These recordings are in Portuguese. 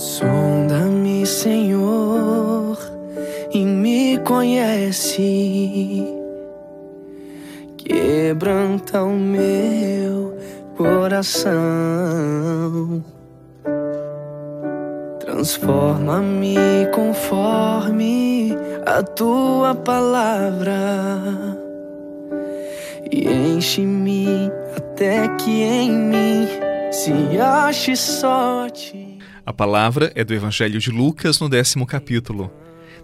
Sonda-me, Senhor, e me conhece. Quebranta o meu coração. Transforma-me conforme a tua palavra e enche-me até que em mim se ache sorte. A palavra é do Evangelho de Lucas, no décimo capítulo.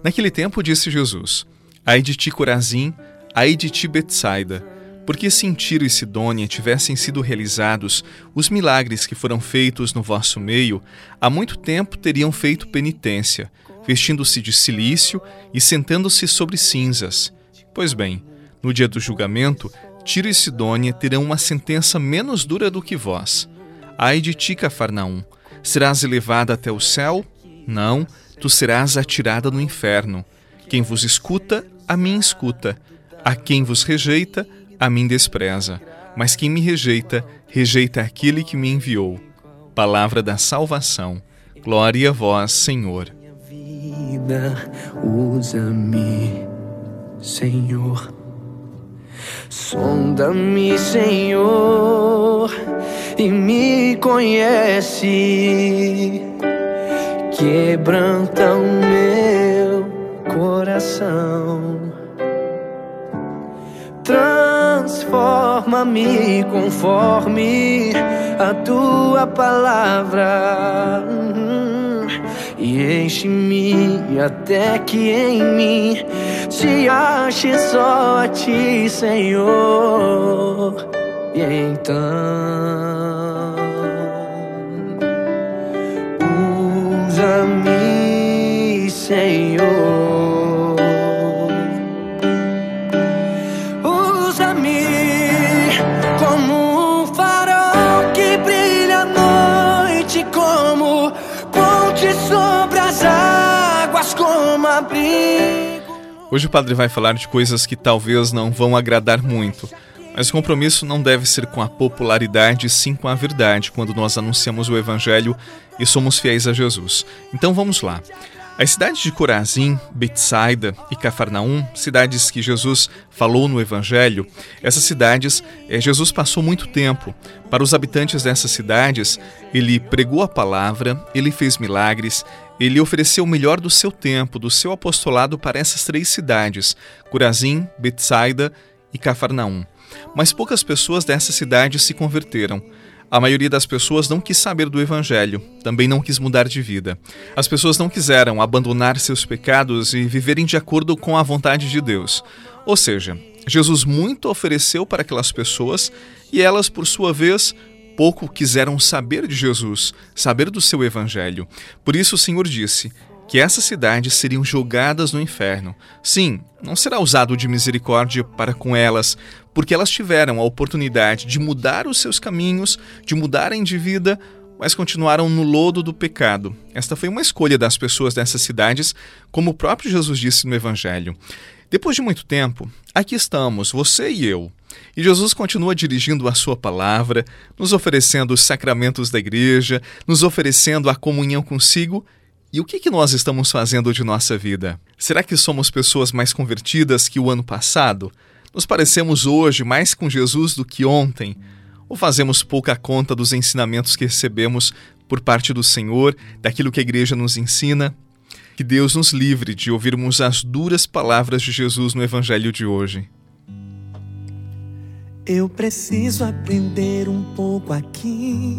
Naquele tempo disse Jesus: Ai de ti, Corazim, ai de ti, Betsaida, porque se em Tiro e Sidônia tivessem sido realizados os milagres que foram feitos no vosso meio, há muito tempo teriam feito penitência, vestindo-se de silício e sentando-se sobre cinzas. Pois bem, no dia do julgamento, Tiro e Sidônia terão uma sentença menos dura do que vós. Ai de ti, Cafarnaum, serás elevada até o céu? Não, tu serás atirada no inferno. Quem vos escuta, a mim escuta. A quem vos rejeita, a mim despreza. Mas quem me rejeita, rejeita aquele que me enviou. Palavra da salvação. Glória a vós, Senhor. Usa-me, Senhor Sonda-me, Senhor, e me conhece. Quebranta o meu coração. Transforma-me conforme a tua palavra e enche-me até que em mim se ache só a ti, Senhor. E então usa-me, Hoje o padre vai falar de coisas que talvez não vão agradar muito, mas o compromisso não deve ser com a popularidade, sim com a verdade, quando nós anunciamos o Evangelho e somos fiéis a Jesus. Então vamos lá. As cidades de Corazim, Betsaida e Cafarnaum, cidades que Jesus falou no Evangelho, essas cidades, eh, Jesus passou muito tempo. Para os habitantes dessas cidades, ele pregou a palavra, ele fez milagres, ele ofereceu o melhor do seu tempo, do seu apostolado para essas três cidades, Corazim, Betsaida e Cafarnaum. Mas poucas pessoas dessas cidades se converteram. A maioria das pessoas não quis saber do Evangelho, também não quis mudar de vida. As pessoas não quiseram abandonar seus pecados e viverem de acordo com a vontade de Deus. Ou seja, Jesus muito ofereceu para aquelas pessoas e elas, por sua vez, pouco quiseram saber de Jesus, saber do seu Evangelho. Por isso o Senhor disse: que essas cidades seriam julgadas no inferno. Sim, não será usado de misericórdia para com elas, porque elas tiveram a oportunidade de mudar os seus caminhos, de mudarem de vida, mas continuaram no lodo do pecado. Esta foi uma escolha das pessoas dessas cidades, como o próprio Jesus disse no Evangelho. Depois de muito tempo, aqui estamos, você e eu. E Jesus continua dirigindo a sua palavra, nos oferecendo os sacramentos da igreja, nos oferecendo a comunhão consigo e o que, que nós estamos fazendo de nossa vida? Será que somos pessoas mais convertidas que o ano passado? Nos parecemos hoje mais com Jesus do que ontem? Ou fazemos pouca conta dos ensinamentos que recebemos por parte do Senhor, daquilo que a igreja nos ensina? Que Deus nos livre de ouvirmos as duras palavras de Jesus no Evangelho de hoje. Eu preciso aprender um pouco aqui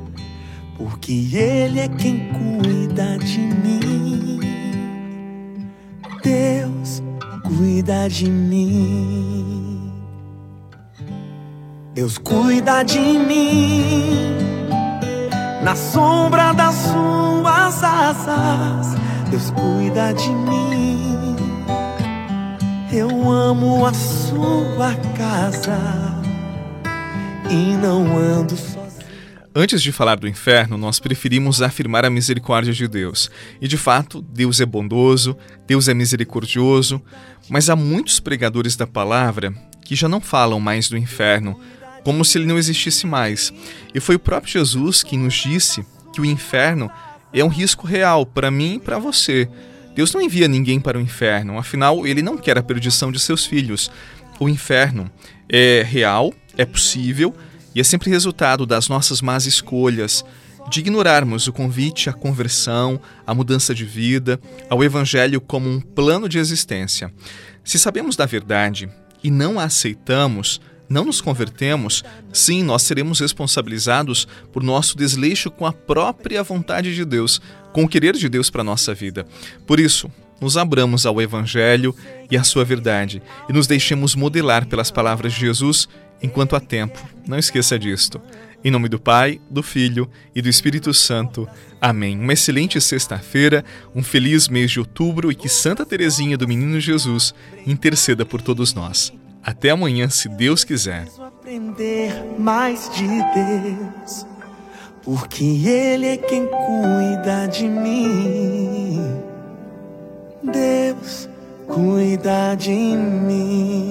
porque Ele é quem cuida de mim. Deus cuida de mim. Deus cuida de mim na sombra das suas asas Deus cuida de mim. Eu amo a sua casa e não ando sozinho. Antes de falar do inferno, nós preferimos afirmar a misericórdia de Deus. E de fato, Deus é bondoso, Deus é misericordioso, mas há muitos pregadores da palavra que já não falam mais do inferno, como se ele não existisse mais. E foi o próprio Jesus que nos disse que o inferno é um risco real para mim e para você. Deus não envia ninguém para o inferno, afinal, ele não quer a perdição de seus filhos. O inferno é real, é possível e é sempre resultado das nossas más escolhas, de ignorarmos o convite à conversão, à mudança de vida, ao Evangelho como um plano de existência. Se sabemos da verdade e não a aceitamos, não nos convertemos, sim, nós seremos responsabilizados por nosso desleixo com a própria vontade de Deus, com o querer de Deus para a nossa vida. Por isso, nos abramos ao Evangelho e à sua verdade e nos deixemos modelar pelas palavras de Jesus enquanto há tempo. Não esqueça disto. Em nome do Pai, do Filho e do Espírito Santo. Amém. Uma excelente sexta-feira, um feliz mês de outubro e que Santa Teresinha do Menino Jesus interceda por todos nós. Até amanhã, se Deus quiser. Aprender mais de Deus, porque Ele é quem cuida de mim. Deus cuida de mim.